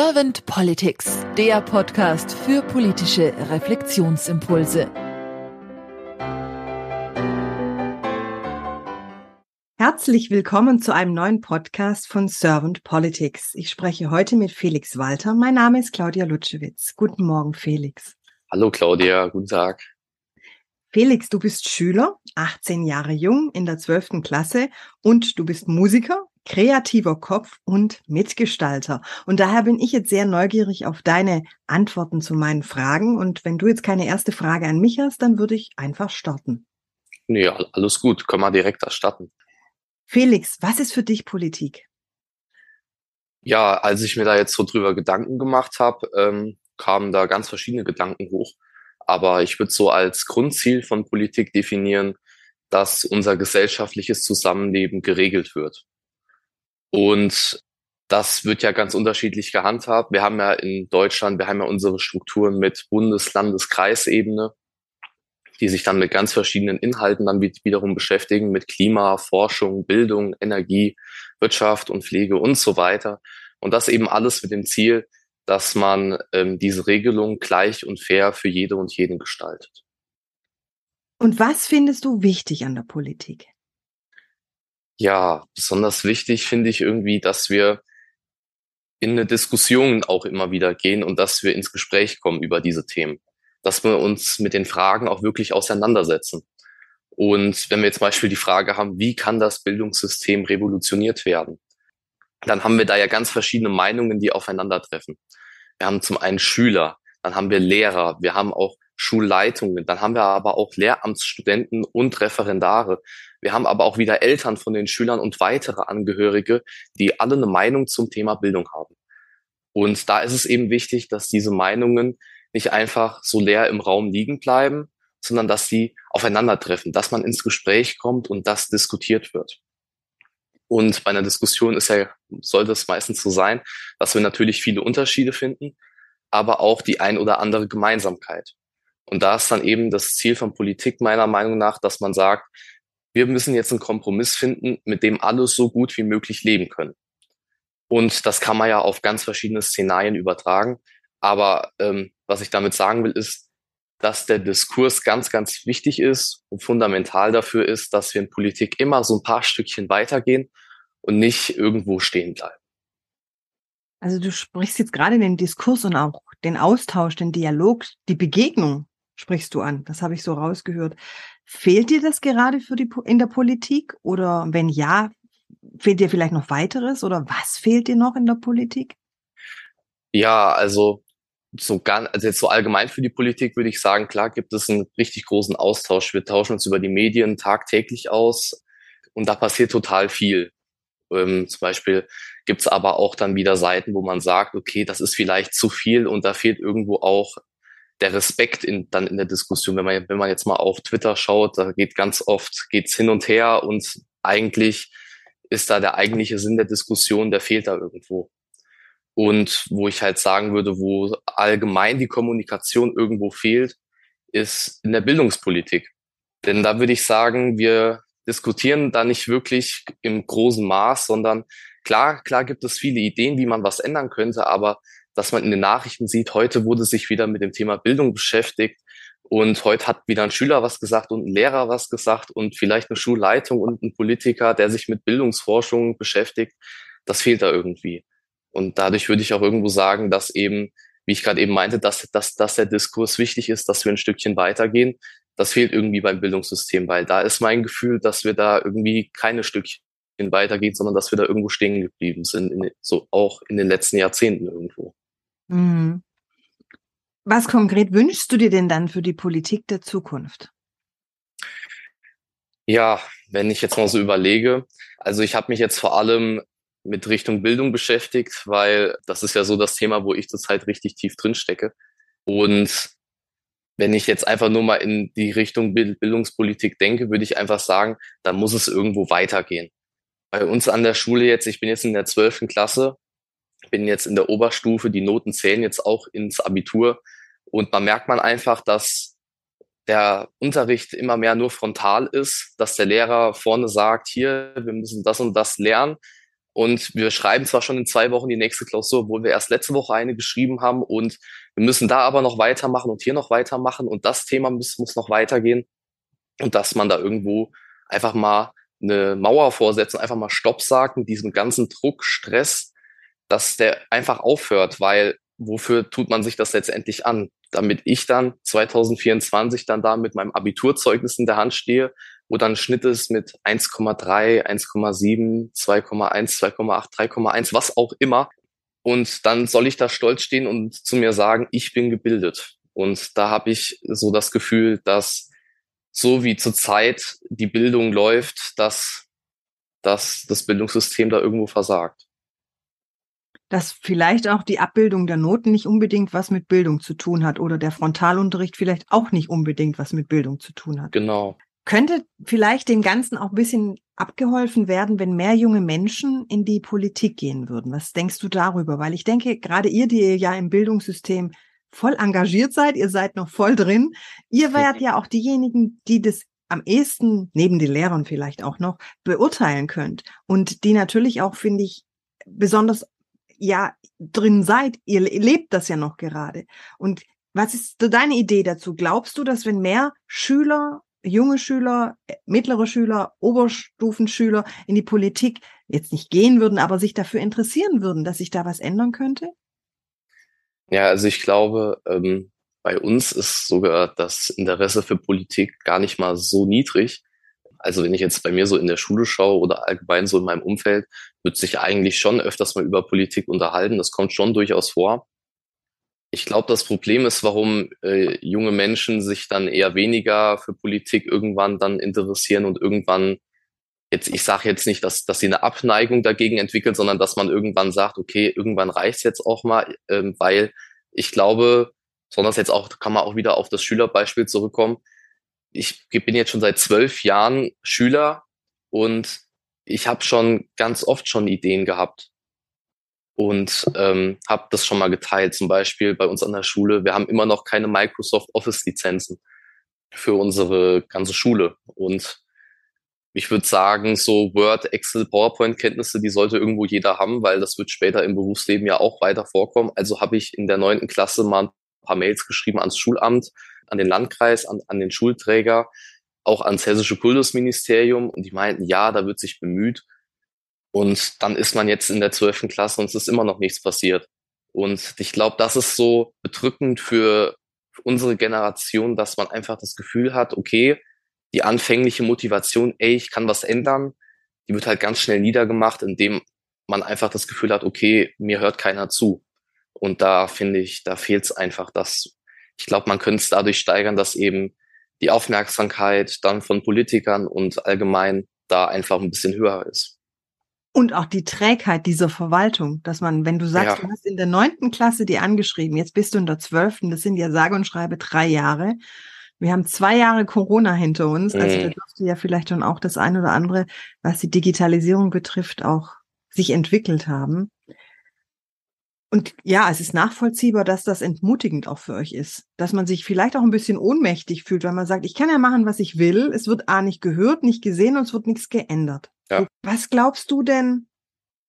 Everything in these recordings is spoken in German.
Servant Politics, der Podcast für politische Reflexionsimpulse. Herzlich willkommen zu einem neuen Podcast von Servant Politics. Ich spreche heute mit Felix Walter. Mein Name ist Claudia Lutschewitz. Guten Morgen, Felix. Hallo Claudia, guten Tag. Felix, du bist Schüler, 18 Jahre jung, in der 12. Klasse und du bist Musiker, kreativer Kopf und Mitgestalter. Und daher bin ich jetzt sehr neugierig auf deine Antworten zu meinen Fragen. Und wenn du jetzt keine erste Frage an mich hast, dann würde ich einfach starten. Nee, alles gut. Können wir direkt erstatten. Felix, was ist für dich Politik? Ja, als ich mir da jetzt so drüber Gedanken gemacht habe, ähm, kamen da ganz verschiedene Gedanken hoch. Aber ich würde so als Grundziel von Politik definieren, dass unser gesellschaftliches Zusammenleben geregelt wird. Und das wird ja ganz unterschiedlich gehandhabt. Wir haben ja in Deutschland, wir haben ja unsere Strukturen mit Bundes-, Landes-, Kreisebene, die sich dann mit ganz verschiedenen Inhalten dann wiederum beschäftigen, mit Klima, Forschung, Bildung, Energie, Wirtschaft und Pflege und so weiter. Und das eben alles mit dem Ziel, dass man ähm, diese Regelung gleich und fair für jede und jeden gestaltet. Und was findest du wichtig an der Politik? Ja, besonders wichtig finde ich irgendwie, dass wir in eine Diskussion auch immer wieder gehen und dass wir ins Gespräch kommen über diese Themen. Dass wir uns mit den Fragen auch wirklich auseinandersetzen. Und wenn wir jetzt zum Beispiel die Frage haben, wie kann das Bildungssystem revolutioniert werden? Dann haben wir da ja ganz verschiedene Meinungen, die aufeinandertreffen. Wir haben zum einen Schüler, dann haben wir Lehrer, wir haben auch Schulleitungen, dann haben wir aber auch Lehramtsstudenten und Referendare. Wir haben aber auch wieder Eltern von den Schülern und weitere Angehörige, die alle eine Meinung zum Thema Bildung haben. Und da ist es eben wichtig, dass diese Meinungen nicht einfach so leer im Raum liegen bleiben, sondern dass sie aufeinandertreffen, dass man ins Gespräch kommt und das diskutiert wird. Und bei einer Diskussion ist ja, sollte es meistens so sein, dass wir natürlich viele Unterschiede finden, aber auch die ein oder andere Gemeinsamkeit. Und da ist dann eben das Ziel von Politik meiner Meinung nach, dass man sagt, wir müssen jetzt einen Kompromiss finden, mit dem alle so gut wie möglich leben können. Und das kann man ja auf ganz verschiedene Szenarien übertragen. Aber ähm, was ich damit sagen will, ist, dass der Diskurs ganz, ganz wichtig ist und fundamental dafür ist, dass wir in Politik immer so ein paar Stückchen weitergehen und nicht irgendwo stehen bleiben. Also du sprichst jetzt gerade den Diskurs und auch den Austausch, den Dialog, die Begegnung sprichst du an. Das habe ich so rausgehört. Fehlt dir das gerade für die, in der Politik? Oder wenn ja, fehlt dir vielleicht noch weiteres? Oder was fehlt dir noch in der Politik? Ja, also so ganz, also jetzt so allgemein für die Politik würde ich sagen, klar gibt es einen richtig großen Austausch. Wir tauschen uns über die Medien tagtäglich aus und da passiert total viel. Ähm, zum Beispiel gibt es aber auch dann wieder Seiten, wo man sagt, okay, das ist vielleicht zu viel und da fehlt irgendwo auch der Respekt in, dann in der Diskussion. Wenn man, wenn man jetzt mal auf Twitter schaut, da geht ganz oft, geht's hin und her und eigentlich ist da der eigentliche Sinn der Diskussion, der fehlt da irgendwo. Und wo ich halt sagen würde, wo allgemein die Kommunikation irgendwo fehlt, ist in der Bildungspolitik. Denn da würde ich sagen, wir diskutieren da nicht wirklich im großen Maß, sondern klar, klar gibt es viele Ideen, wie man was ändern könnte, aber dass man in den Nachrichten sieht, heute wurde sich wieder mit dem Thema Bildung beschäftigt und heute hat wieder ein Schüler was gesagt und ein Lehrer was gesagt und vielleicht eine Schulleitung und ein Politiker, der sich mit Bildungsforschung beschäftigt. Das fehlt da irgendwie. Und dadurch würde ich auch irgendwo sagen, dass eben, wie ich gerade eben meinte, dass, dass, dass der Diskurs wichtig ist, dass wir ein Stückchen weitergehen. Das fehlt irgendwie beim Bildungssystem, weil da ist mein Gefühl, dass wir da irgendwie keine Stückchen weitergehen, sondern dass wir da irgendwo stehen geblieben sind, in, so auch in den letzten Jahrzehnten irgendwo. Mhm. Was konkret wünschst du dir denn dann für die Politik der Zukunft? Ja, wenn ich jetzt mal so überlege, also ich habe mich jetzt vor allem mit Richtung Bildung beschäftigt, weil das ist ja so das Thema, wo ich zurzeit richtig tief drin stecke. Und wenn ich jetzt einfach nur mal in die Richtung Bildungspolitik denke, würde ich einfach sagen, da muss es irgendwo weitergehen. Bei uns an der Schule jetzt, ich bin jetzt in der zwölften Klasse bin jetzt in der Oberstufe, die Noten zählen jetzt auch ins Abitur. Und man merkt man einfach, dass der Unterricht immer mehr nur frontal ist, dass der Lehrer vorne sagt, hier, wir müssen das und das lernen. Und wir schreiben zwar schon in zwei Wochen die nächste Klausur, obwohl wir erst letzte Woche eine geschrieben haben und wir müssen da aber noch weitermachen und hier noch weitermachen und das Thema muss, muss noch weitergehen. Und dass man da irgendwo einfach mal eine Mauer vorsetzen, einfach mal Stopp sagt mit diesem ganzen Druck, Stress, dass der einfach aufhört, weil wofür tut man sich das letztendlich an? Damit ich dann 2024 dann da mit meinem Abiturzeugnis in der Hand stehe, wo dann Schnitt ist mit 1,3, 1,7, 2,1, 2,8, 3,1, was auch immer. Und dann soll ich da stolz stehen und zu mir sagen, ich bin gebildet. Und da habe ich so das Gefühl, dass so wie zurzeit die Bildung läuft, dass, dass das Bildungssystem da irgendwo versagt dass vielleicht auch die Abbildung der Noten nicht unbedingt was mit Bildung zu tun hat oder der Frontalunterricht vielleicht auch nicht unbedingt was mit Bildung zu tun hat. Genau. Könnte vielleicht dem Ganzen auch ein bisschen abgeholfen werden, wenn mehr junge Menschen in die Politik gehen würden? Was denkst du darüber? Weil ich denke, gerade ihr, die ihr ja im Bildungssystem voll engagiert seid, ihr seid noch voll drin, ihr wärt ja auch diejenigen, die das am ehesten, neben den Lehrern vielleicht auch noch, beurteilen könnt. Und die natürlich auch, finde ich, besonders ja drin seid, ihr lebt das ja noch gerade. Und was ist deine Idee dazu? Glaubst du, dass wenn mehr Schüler, junge Schüler, äh, mittlere Schüler, Oberstufenschüler in die Politik jetzt nicht gehen würden, aber sich dafür interessieren würden, dass sich da was ändern könnte? Ja, also ich glaube, ähm, bei uns ist sogar das Interesse für Politik gar nicht mal so niedrig. Also wenn ich jetzt bei mir so in der Schule schaue oder allgemein so in meinem Umfeld, wird sich eigentlich schon öfters mal über Politik unterhalten. Das kommt schon durchaus vor. Ich glaube, das Problem ist, warum äh, junge Menschen sich dann eher weniger für Politik irgendwann dann interessieren und irgendwann jetzt, ich sage jetzt nicht, dass, dass sie eine Abneigung dagegen entwickelt, sondern dass man irgendwann sagt, okay, irgendwann reicht's jetzt auch mal, ähm, weil ich glaube, besonders jetzt auch, kann man auch wieder auf das Schülerbeispiel zurückkommen, ich bin jetzt schon seit zwölf Jahren Schüler und ich habe schon ganz oft schon Ideen gehabt und ähm, habe das schon mal geteilt. Zum Beispiel bei uns an der Schule, wir haben immer noch keine Microsoft Office Lizenzen für unsere ganze Schule und ich würde sagen, so Word, Excel, PowerPoint-Kenntnisse, die sollte irgendwo jeder haben, weil das wird später im Berufsleben ja auch weiter vorkommen. Also habe ich in der neunten Klasse mal ein paar Mails geschrieben ans Schulamt, an den Landkreis, an, an den Schulträger, auch ans Hessische Kultusministerium und die meinten, ja, da wird sich bemüht. Und dann ist man jetzt in der zwölften Klasse und es ist immer noch nichts passiert. Und ich glaube, das ist so bedrückend für unsere Generation, dass man einfach das Gefühl hat, okay, die anfängliche Motivation, ey, ich kann was ändern, die wird halt ganz schnell niedergemacht, indem man einfach das Gefühl hat, okay, mir hört keiner zu. Und da finde ich, da fehlt es einfach, dass ich glaube, man könnte es dadurch steigern, dass eben die Aufmerksamkeit dann von Politikern und allgemein da einfach ein bisschen höher ist. Und auch die Trägheit dieser Verwaltung, dass man, wenn du sagst, ja. du hast in der neunten Klasse die angeschrieben, jetzt bist du in der zwölften, das sind ja sage und schreibe drei Jahre. Wir haben zwei Jahre Corona hinter uns, also mhm. da dürfte ja vielleicht schon auch das eine oder andere, was die Digitalisierung betrifft, auch sich entwickelt haben. Und ja, es ist nachvollziehbar, dass das entmutigend auch für euch ist, dass man sich vielleicht auch ein bisschen ohnmächtig fühlt, weil man sagt, ich kann ja machen, was ich will, es wird A nicht gehört, nicht gesehen und es wird nichts geändert. Ja. Was glaubst du denn,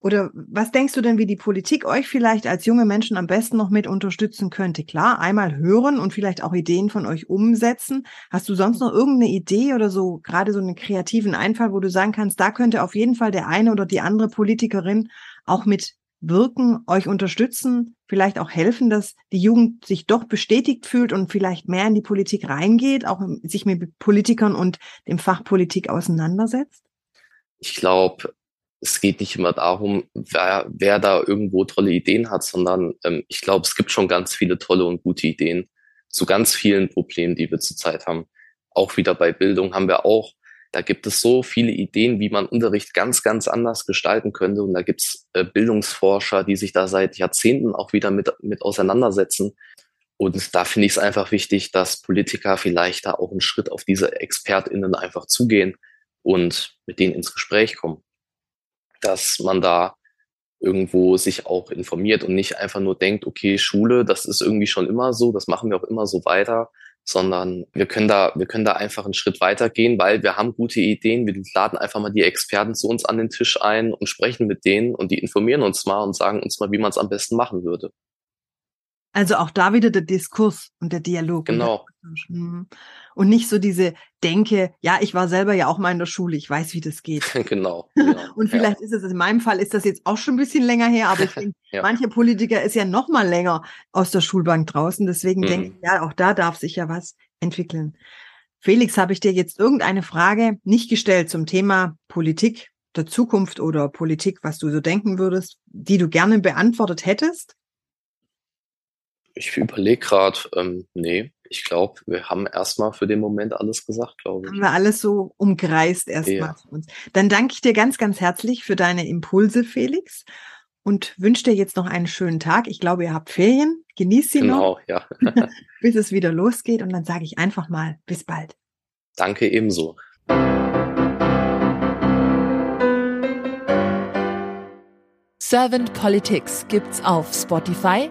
oder was denkst du denn, wie die Politik euch vielleicht als junge Menschen am besten noch mit unterstützen könnte? Klar, einmal hören und vielleicht auch Ideen von euch umsetzen. Hast du sonst noch irgendeine Idee oder so, gerade so einen kreativen Einfall, wo du sagen kannst, da könnte auf jeden Fall der eine oder die andere Politikerin auch mit wirken, euch unterstützen, vielleicht auch helfen, dass die Jugend sich doch bestätigt fühlt und vielleicht mehr in die Politik reingeht, auch sich mit Politikern und dem Fach Politik auseinandersetzt? Ich glaube, es geht nicht immer darum, wer, wer da irgendwo tolle Ideen hat, sondern ähm, ich glaube, es gibt schon ganz viele tolle und gute Ideen zu ganz vielen Problemen, die wir zurzeit haben. Auch wieder bei Bildung haben wir auch da gibt es so viele Ideen, wie man Unterricht ganz, ganz anders gestalten könnte. Und da gibt es äh, Bildungsforscher, die sich da seit Jahrzehnten auch wieder mit, mit auseinandersetzen. Und da finde ich es einfach wichtig, dass Politiker vielleicht da auch einen Schritt auf diese ExpertInnen einfach zugehen und mit denen ins Gespräch kommen. Dass man da irgendwo sich auch informiert und nicht einfach nur denkt, okay, Schule, das ist irgendwie schon immer so, das machen wir auch immer so weiter, sondern wir können da, wir können da einfach einen Schritt weitergehen, weil wir haben gute Ideen. Wir laden einfach mal die Experten zu uns an den Tisch ein und sprechen mit denen und die informieren uns mal und sagen uns mal, wie man es am besten machen würde. Also auch da wieder der Diskurs und der Dialog. Genau. Mhm. Und nicht so diese Denke, ja, ich war selber ja auch mal in der Schule, ich weiß, wie das geht. genau, genau. Und vielleicht ja. ist es, in meinem Fall ist das jetzt auch schon ein bisschen länger her, aber ich denke, ja. manche Politiker ist ja noch mal länger aus der Schulbank draußen. Deswegen mhm. denke ich, ja, auch da darf sich ja was entwickeln. Felix, habe ich dir jetzt irgendeine Frage nicht gestellt zum Thema Politik der Zukunft oder Politik, was du so denken würdest, die du gerne beantwortet hättest? Ich überlege gerade, ähm, nee, ich glaube, wir haben erstmal für den Moment alles gesagt, glaube ich. Haben wir alles so umkreist erstmal ja. für uns. Dann danke ich dir ganz, ganz herzlich für deine Impulse, Felix, und wünsche dir jetzt noch einen schönen Tag. Ich glaube, ihr habt Ferien. Genießt sie genau, noch. Genau, ja. bis es wieder losgeht. Und dann sage ich einfach mal, bis bald. Danke ebenso. Servant Politics gibt's auf Spotify